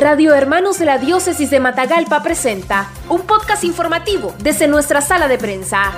Radio Hermanos de la Diócesis de Matagalpa presenta un podcast informativo desde nuestra sala de prensa.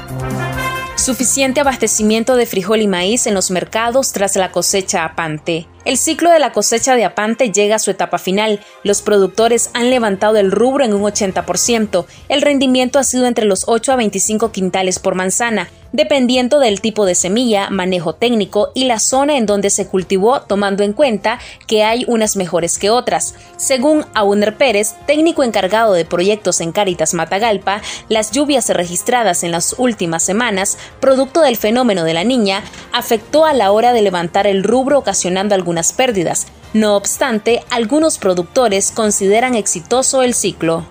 Suficiente abastecimiento de frijol y maíz en los mercados tras la cosecha apante. El ciclo de la cosecha de apante llega a su etapa final. Los productores han levantado el rubro en un 80%. El rendimiento ha sido entre los 8 a 25 quintales por manzana, dependiendo del tipo de semilla, manejo técnico y la zona en donde se cultivó, tomando en cuenta que hay unas mejores que otras. Según Auner Pérez, técnico encargado de proyectos en Caritas Matagalpa, las lluvias registradas en las últimas semanas, producto del fenómeno de la niña, afectó a la hora de levantar el rubro ocasionando algún pérdidas. No obstante, algunos productores consideran exitoso el ciclo.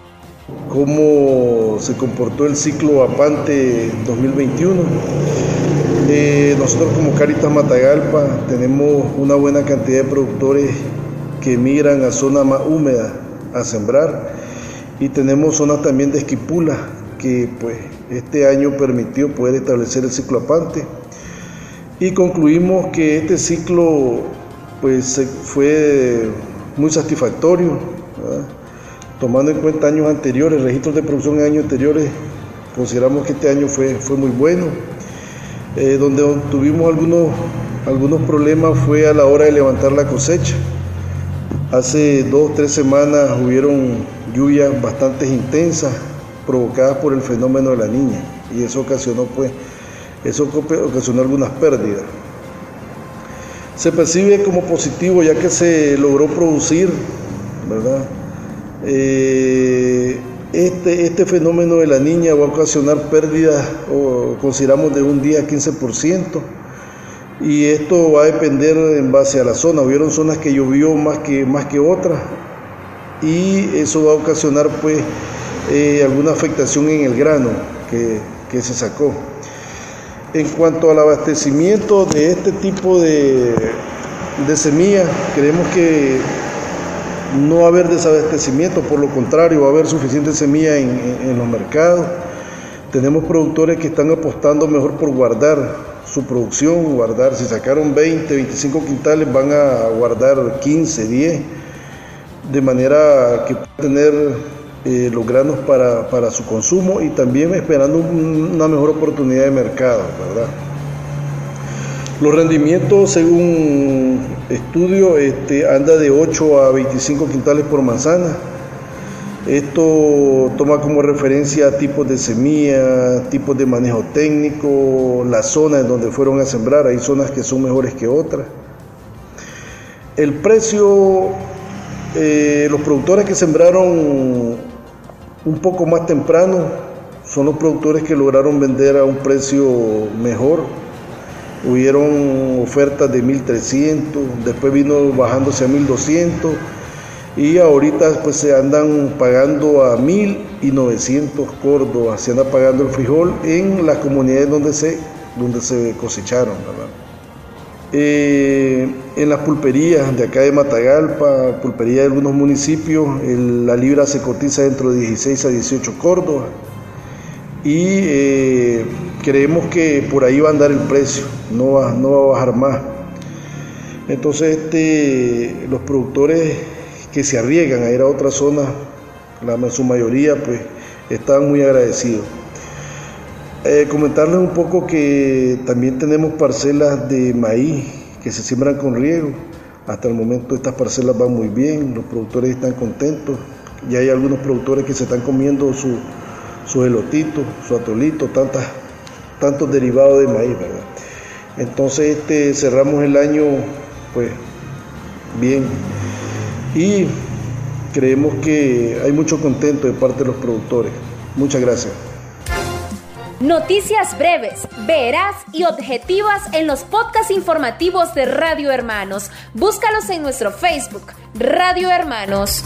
¿Cómo se comportó el ciclo APANTE 2021? Eh, nosotros como Caritas Matagalpa tenemos una buena cantidad de productores que migran a zonas más húmedas a sembrar y tenemos zonas también de esquipula que pues este año permitió poder establecer el ciclo APANTE y concluimos que este ciclo pues fue muy satisfactorio, tomando en cuenta años anteriores, registros de producción en años anteriores, consideramos que este año fue, fue muy bueno. Eh, donde tuvimos algunos, algunos problemas fue a la hora de levantar la cosecha. Hace dos, tres semanas hubieron lluvias bastante intensas provocadas por el fenómeno de la niña y eso ocasionó pues eso ocasionó algunas pérdidas se percibe como positivo ya que se logró producir, ¿verdad? Eh, este, este fenómeno de la niña va a ocasionar pérdidas, consideramos de un día a 15%, y esto va a depender en base a la zona. Hubieron zonas que llovió más que, más que otras, y eso va a ocasionar pues eh, alguna afectación en el grano que, que se sacó. En cuanto al abastecimiento de este tipo de, de semillas, creemos que no va a haber desabastecimiento, por lo contrario, va a haber suficiente semilla en, los mercados. Tenemos productores que están apostando mejor por guardar su producción, guardar, si sacaron 20, 25 quintales, van a guardar 15, 10, de manera que puedan tener eh, los granos para, su consumo y también esperando una mejor oportunidad de mercado, ¿verdad? Los rendimientos, según estudio, este, anda de 8 a 25 quintales por manzana. Esto toma como referencia tipos de semilla, tipos de manejo técnico, las zonas en donde fueron a sembrar. Hay zonas que son mejores que otras. El precio, eh, los productores que sembraron un poco más temprano son los productores que lograron vender a un precio mejor. Hubieron ofertas de 1300, después vino bajándose a 1200 y ahorita pues se andan pagando a 1900 córdobas, se anda pagando el frijol en las comunidades donde se, donde se cosecharon. Eh, en las pulperías de acá de Matagalpa, pulpería de algunos municipios, la libra se cotiza dentro de 16 a 18 Córdoba y eh, creemos que por ahí va a andar el precio, no va, no va a bajar más. Entonces este, los productores que se arriesgan a ir a otra zona, la, su mayoría pues están muy agradecidos. Eh, comentarles un poco que también tenemos parcelas de maíz que se siembran con riego. Hasta el momento estas parcelas van muy bien, los productores están contentos. Ya hay algunos productores que se están comiendo su, su elotito, su atolito, tantas, tantos derivados de maíz, ¿verdad? Entonces este, cerramos el año pues bien y creemos que hay mucho contento de parte de los productores. Muchas gracias. Noticias breves, veraz y objetivas en los podcasts informativos de Radio Hermanos. Búscalos en nuestro Facebook, Radio Hermanos.